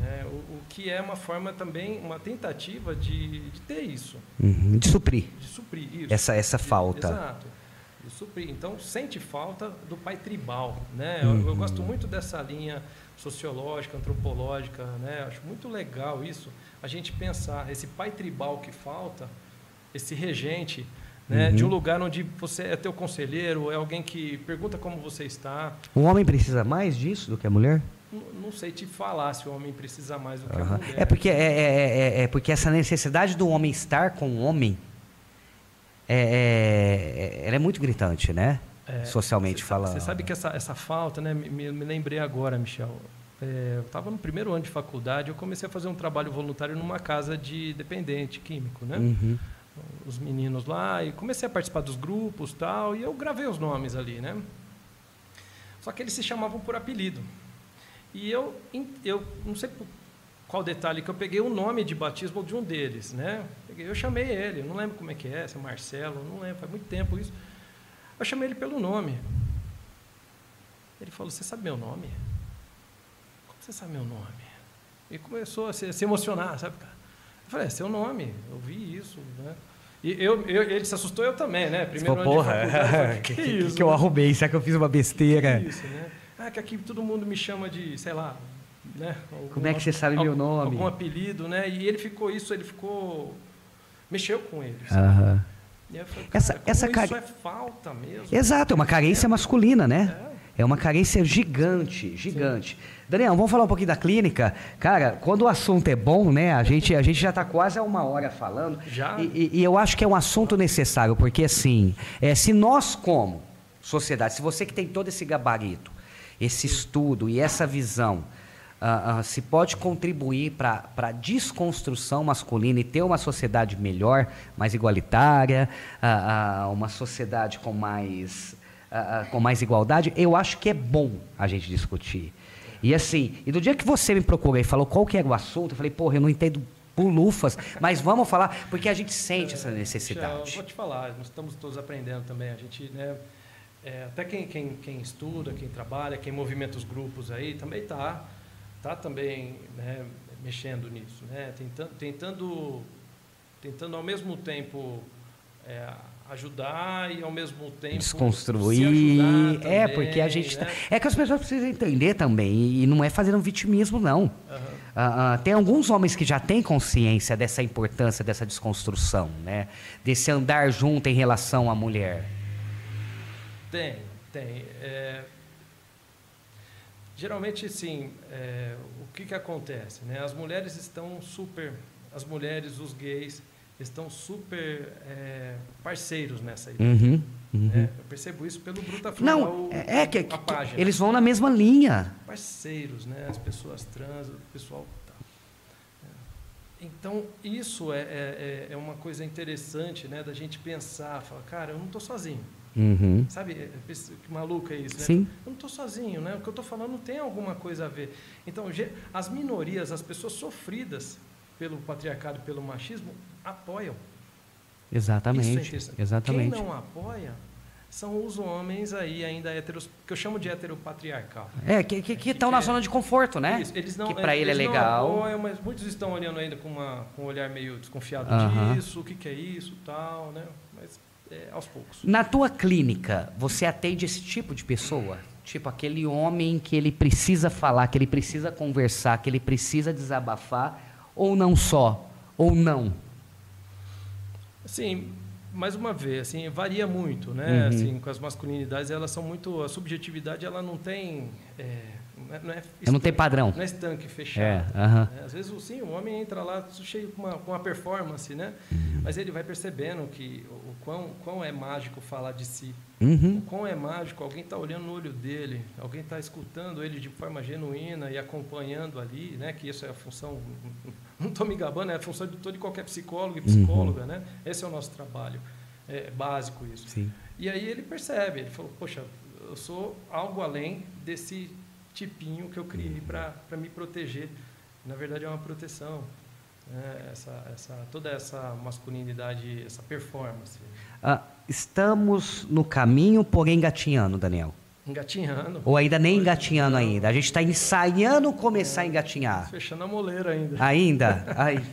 né? O, o que é uma forma também, uma tentativa de, de ter isso, Uhum, De suprir de suprir isso. essa, essa falta. Exato. De suprir. Então, sente falta do pai tribal. Né? Eu, Uhum. eu gosto muito dessa linha sociológica, antropológica. Né? Acho muito legal isso, a gente pensar esse pai tribal que falta, esse regente, né? Uhum. de um lugar onde você é teu conselheiro, é alguém que pergunta como você está. O homem precisa mais disso do que a mulher? Não, sei te falar se o homem precisa mais do que a Aham. mulher. É porque é, é- é- é porque essa necessidade do homem estar com o homem é, é- ela é muito gritante, né? É, Socialmente cê- falando. Você sabe que essa, essa falta, né? Me, me- lembrei agora, Michel. É, eu estava no primeiro ano de faculdade, eu comecei a fazer um trabalho voluntário numa casa de dependente químico, né? Uhum. Os meninos lá, e comecei a participar dos grupos tal, e eu gravei os nomes ali, né? Só que eles se chamavam por apelido. E eu, eu não sei por qual detalhe que eu peguei o nome de batismo de um deles, né? Eu chamei ele, eu não lembro como é que é, se é Marcelo, não lembro, faz muito tempo isso. Eu chamei ele pelo nome. Ele falou: Você sabe meu nome? Como você sabe meu nome? E começou a se, se emocionar, sabe, cara? Eu falei: É seu nome, eu vi isso, né? E eu, eu- ele se assustou, eu também, né? Primeiro ano de faculdade, eu falei, que, isso? né? arrumei? Será que eu fiz uma besteira? Que isso, né? Ah, que aqui todo mundo me chama de, sei lá, né? Como é que você sabe algum- meu nome? Algum apelido, né? E ele ficou isso, ele ficou mexeu com ele. E eu falei, Essa- essa isso é falta mesmo. Exato, é uma carência masculina, né? É. É uma carência gigante, gigante. Sim. Daniel, vamos falar um pouquinho da clínica. Cara, quando o assunto é bom, né? A gente, a gente já está quase há uma hora falando. Já. E, e, eu acho que é um assunto necessário, porque assim, é, se nós como sociedade, se você que tem todo esse gabarito, esse estudo e essa visão, uh, uh, se pode contribuir para a desconstrução masculina e ter uma sociedade melhor, mais igualitária, uh, uma sociedade com mais com mais igualdade, eu acho que é bom a gente discutir. E assim, e do dia que você me procurou e falou qual que era o assunto, eu falei, porra, eu não entendo bulufas, mas vamos falar, porque a gente sente essa necessidade. Eu vou te falar, nós estamos todos aprendendo também, a gente, né, é, até quem, quem, quem estuda, quem trabalha, quem movimenta os grupos aí, também está tá também né, mexendo nisso, né, tentando, tentando, tentando ao mesmo tempo é, ajudar e ao mesmo tempo desconstruir. é, porque a gente né? tá... é que as pessoas precisam entender também e não é fazendo um vitimismo não. Uhum. Uh, uh, tem alguns homens que já têm consciência dessa importância dessa desconstrução, né? Desse andar junto em relação à mulher. Tem, tem. É... Geralmente, sim. É... O que que acontece, né? As mulheres estão super, as mulheres, os gays estão super é, parceiros nessa ideia. Uhum, uhum. É, eu percebo isso pelo Bruta Não, é, é que, que eles vão na mesma linha. Parceiros, né? As pessoas trans, o pessoal. Tá. É. Então, isso é, é, é, uma coisa interessante né, da gente pensar, falar, cara, eu não estou sozinho. Uhum. Sabe, é, que maluco é isso, né? Sim. Eu não estou sozinho, né? O que eu estou falando tem alguma coisa a ver. Então, as minorias, as pessoas sofridas pelo patriarcado e pelo machismo, apoiam. Exatamente. É exatamente. Quem não apoia são os homens aí ainda heteros, que eu chamo de heteropatriarcal. É, que estão que, que, na é, zona de conforto, né? Isso, eles não, que para ele é legal. Não apoiam, mas muitos estão olhando ainda com, uma, com um olhar meio desconfiado uh -huh. disso, o que, que é isso, tal, né? É, aos poucos. Na tua clínica, você atende esse tipo de pessoa? Tipo aquele homem que ele precisa falar, que ele precisa conversar, que ele precisa desabafar, ou não só, ou não? Sim, mais uma vez, assim, varia muito, né? Uhum. Assim, com as masculinidades, elas são muito, a subjetividade, ela não tem, é, não é, estanque, não tem padrão, não é estanque fechado. É, uhum. Às vezes, sim, o homem entra lá cheio com uma, com uma performance, né? Uhum. Mas ele vai percebendo que o, o quão, quão é mágico falar de si. Uhum. O quão é mágico, alguém está olhando no olho dele, alguém está escutando ele de forma genuína e acompanhando ali, né? Que isso é a função não estou me gabando, é a função de todo qualquer psicólogo e uhum. psicóloga, uhum. né? Esse é o nosso trabalho, é básico isso. Sim. E aí ele percebe, ele falou, poxa, eu sou algo além desse tipinho que eu criei para me proteger. Na verdade é uma proteção, né? essa, essa, toda essa masculinidade, essa performance. Ah, estamos no caminho, porém gatinhando, Daniel. Engatinhando. Ou ainda nem engatinhando ainda? A gente está ensaiando começar a engatinhar. Fechando a moleira ainda. Ainda? Ai.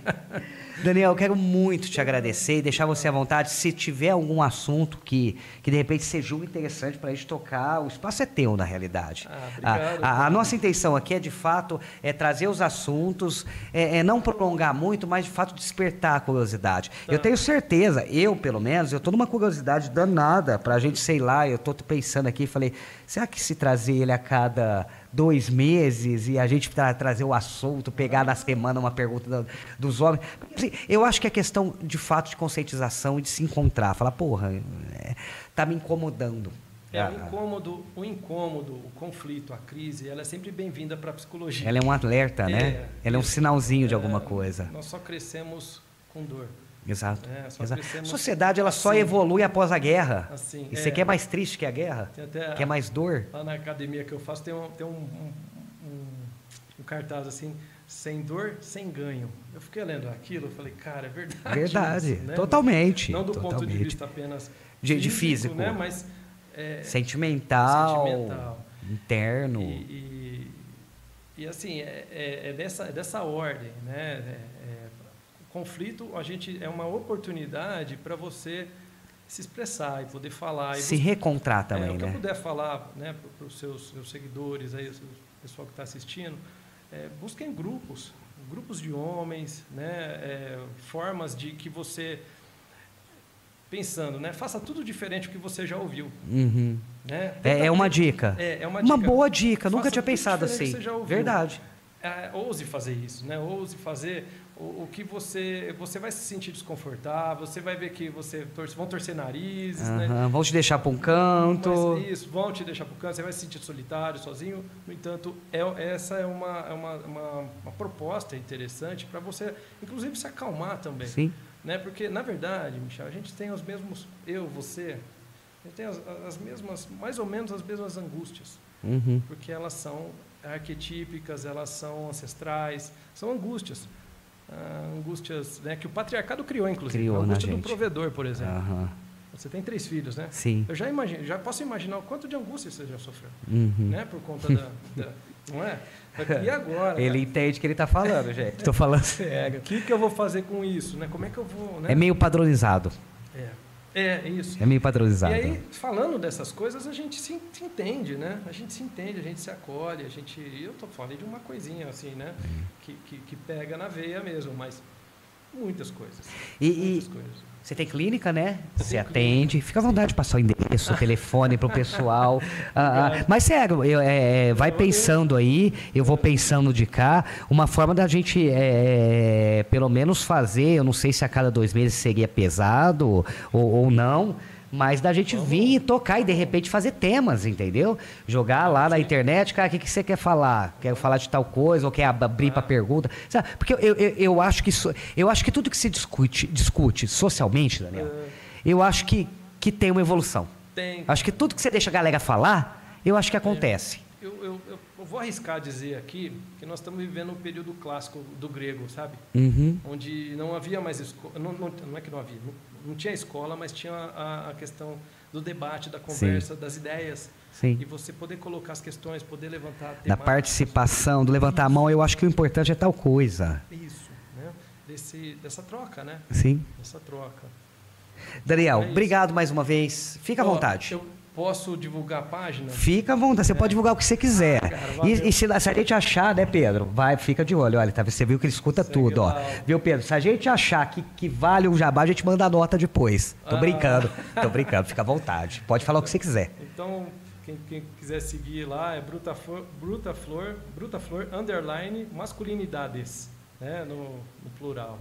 Daniel, eu quero muito te agradecer e deixar você à vontade. Se tiver algum assunto que, que de repente seja interessante para a gente tocar, o espaço é teu, na realidade. Ah, obrigado, a, a, a, nossa intenção aqui é, de fato, é trazer os assuntos, é, é não prolongar muito, mas, de fato, despertar a curiosidade. Tá. Eu tenho certeza, eu, pelo menos, eu estou numa curiosidade danada para a gente, sei lá, eu estou pensando aqui, falei, será que se trazer ele a cada dois meses e a gente tra trazer o assunto, pegar na semana uma pergunta do, dos homens. Assim, eu acho que é questão de fato de conscientização e de se encontrar. Falar, porra, é, tá me incomodando. É, o incômodo, o incômodo, o conflito, a crise, ela é sempre bem-vinda para a psicologia. Ela é um alerta, né? é, né? Ela é um sinalzinho de alguma coisa. Nós só crescemos com dor. Exato. É, exato. A sociedade ela assim, só evolui após a guerra. Assim, e você é, quer mais triste que a guerra? Quer mais dor? Lá na academia que eu faço tem um, tem um, um, um, um cartaz assim, sem dor, sem ganho. Eu fiquei lendo aquilo, eu falei, cara, é verdade. Verdade, isso, né? totalmente. Não do totalmente. ponto de vista apenas de, de físico, né? mas é, sentimental, sentimental, interno. E, e, e assim, é, é, é, dessa, é dessa ordem, né? É, conflito a gente é uma oportunidade para você se expressar e poder falar. se recontrar também, é, o que né? eu puder falar né, para os seus, seus, seguidores, aí, o pessoal que está assistindo, é, busquem grupos, grupos de homens, né, é, formas de que você pensando, né? Faça tudo diferente do que você já ouviu. Uhum. Né? É, é uma dica. É, é uma, Uma dica. boa dica, nunca Faça tinha tudo pensado assim. que você já ouviu. Verdade. É, ouse fazer isso, né? Ouse fazer o, o que você você vai se sentir desconfortável, você vai ver que você torce, vão torcer narizes, né? Aham, Vão te deixar para um canto. Mas isso, vão te deixar para o canto, você vai se sentir solitário, sozinho. No entanto, é, essa é uma, é uma, uma, uma proposta interessante para você, inclusive, se acalmar também. Sim. Né? Porque, na verdade, Michel, a gente tem os mesmos, eu, você, a gente tem as, as mesmas, mais ou menos as mesmas angústias, Uhum. porque elas são arquetípicas, elas são ancestrais, são angústias. Ah, angústias né, que o patriarcado criou, inclusive. Criou a angústia do gente. provedor, por exemplo. Você tem três filhos, né? Sim. Eu já imagino, já posso imaginar o quanto de angústia você já sofreu, Uhum. né? Por conta da, da- não é? E agora? Ele entende o que ele está falando, gente. Estou falando sério. O que, que eu vou fazer com isso, né? Como é que eu vou, né? É meio padronizado. É, é isso. É meio E padronizado. aí, falando dessas coisas, a gente se, se entende, né? A gente se entende, a gente se acolhe, a gente... Eu tô falando de uma coisinha assim, né? Que, que, que pega na veia mesmo, mas muitas coisas. E- e- muitas coisas. Você tem clínica, né? Eu Você atende. Fica à vontade de passar o endereço, o telefone para o pessoal. Ah, ah, mas sério, eu, é, é, vai pensando aí, eu vou pensando de cá. Uma forma da gente, é, pelo menos fazer, eu não sei se a cada dois meses seria pesado ou, ou não. Mas da gente vir e tocar e de repente fazer temas, entendeu? Jogar lá na internet, cara, o que, que você quer falar? Quer falar de tal coisa ou quer ab- abrir para pergunta? Sabe? Porque eu, eu, eu acho que isso- eu acho que tudo que se discute, discute socialmente, Daniel, eu acho que, que tem uma evolução. Tem. Acho que tudo que você deixa a galera falar, eu acho que acontece. Eu, eu, eu- eu vou arriscar dizer aqui que nós estamos vivendo um período clássico do grego, sabe? Uhum. Onde não havia mais escola. Não, não, não é que não havia, não, não tinha escola, mas tinha a, a questão do debate, da conversa, das ideias. Sim. E você poder colocar as questões, poder levantar Da participação, do levantar a mão, eu acho que o importante é tal coisa. Isso, né? Desse, dessa troca, né? Sim. Dessa troca. Daniel, É isso. obrigado mais uma vez. Fica à Ó, vontade. Eu posso divulgar a página? Fica à vontade, você pode divulgar o que você quiser. cara, valeu. e, e se, se a gente achar, né, Pedro? Vai, fica de olho. Olha, tá, você viu que ele escuta Segue tudo, ó. lá. Viu, Pedro? Se a gente achar que, que vale o jabá, a gente manda a nota depois. Tô Ah. brincando, tô brincando, fica à vontade. Pode falar o que você quiser. Então, quem, quem quiser seguir lá é Bruta Flor, Bruta Flor, Bruta Flor underline masculinidades, né? No, no plural.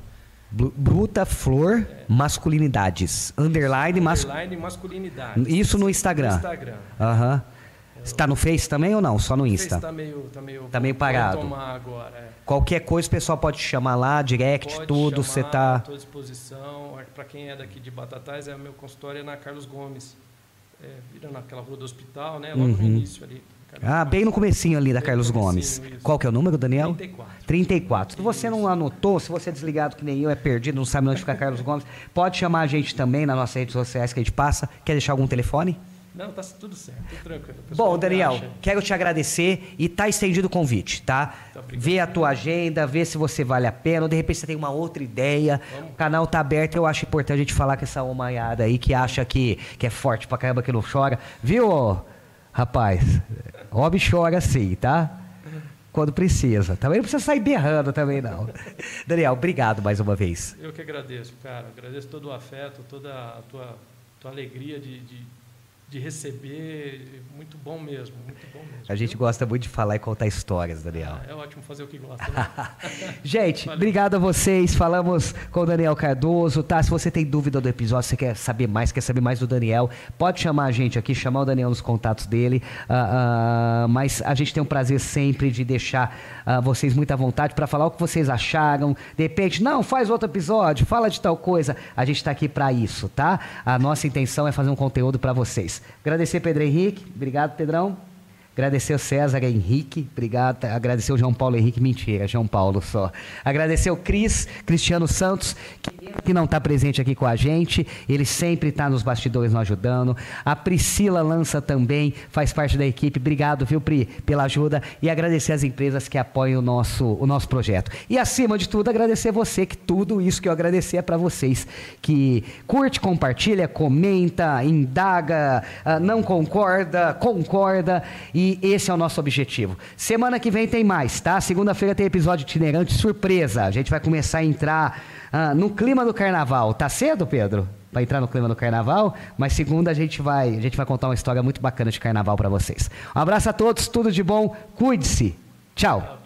Bru- Bruta Flor Masculinidades. Underline mas... Underline masculinidades. Isso no Instagram. No Instagram. Aham. Você tá no Face também ou não? Só no Insta? Está meio, tá meio, Tá meio parado. agora. É. Qualquer coisa o pessoal pode chamar lá, direct, Pode tudo, você tá. Estou à disposição. Para quem é daqui de Batatais, é o meu consultório é na Carlos Gomes. É, virando aquela rua do hospital, né? Logo no início ali. Ah, bem no comecinho ali da Bem Carlos Gomes. isso. Qual que é o número, Daniel? 34. 34. Se você não anotou, se você é desligado que nem eu, é perdido, não sabe onde fica Carlos Gomes, pode chamar a gente também nas nossas redes sociais que a gente passa. Quer deixar algum telefone? Não, tá tudo certo, tudo tranquilo. Bom, Daniel, acha. quero te agradecer e tá estendido o convite, tá? Tá. Vê a tua agenda, vê se você vale a pena, ou de repente você tem uma outra ideia. Vamos. O canal tá aberto, eu acho importante a gente falar com essa homaiada aí que acha que, que é forte pra caramba que não chora. Viu, rapaz? Homem chora sim, tá? Quando precisa. Também não precisa sair berrando também, não. Daniel, obrigado mais uma vez. Eu que agradeço, cara. Agradeço todo o afeto, toda a tua, tua alegria de, de, de receber. Muito bom mesmo, muito bom mesmo. A gente gosta muito de falar e contar histórias, Daniel. Ah, é ótimo fazer o que gosta, né? Gente, Valeu. obrigado a vocês. Falamos com o Daniel Cardoso, tá? Se você tem dúvida do episódio, você quer saber mais, quer saber mais do Daniel, pode chamar a gente aqui, chamar o Daniel nos contatos dele. Ah, ah, mas a gente tem um prazer sempre de deixar ah, vocês muito à vontade para falar o que vocês acharam. De repente, não, faz outro episódio, fala de tal coisa. A gente está aqui para isso, tá? A nossa intenção é fazer um conteúdo para vocês. Agradecer Pedro Henrique. Obrigado, Pedrão. Agradecer o César Henrique, obrigado. Agradecer o João Paulo Henrique, mentira, João Paulo só. Agradecer o Cris, Cristiano Santos, que, não está presente aqui com a gente, ele sempre está nos bastidores nos ajudando. A Priscila Lança também faz parte da equipe, obrigado, viu, Pri, pela ajuda. E agradecer as empresas que apoiam o nosso, o nosso projeto. E acima de tudo, agradecer você, que tudo isso que eu agradecer é para vocês, que curte, compartilha, comenta, indaga, ah, não concorda, concorda. E E esse é o nosso objetivo. Semana que vem tem mais, tá? Segunda-feira tem episódio itinerante surpresa. A gente vai começar a entrar ah, no clima do carnaval. Tá cedo, Pedro? Para entrar no clima do carnaval, mas segunda a gente vai, a gente vai contar uma história muito bacana de carnaval para vocês. Um abraço a todos, tudo de bom, cuide-se. Tchau.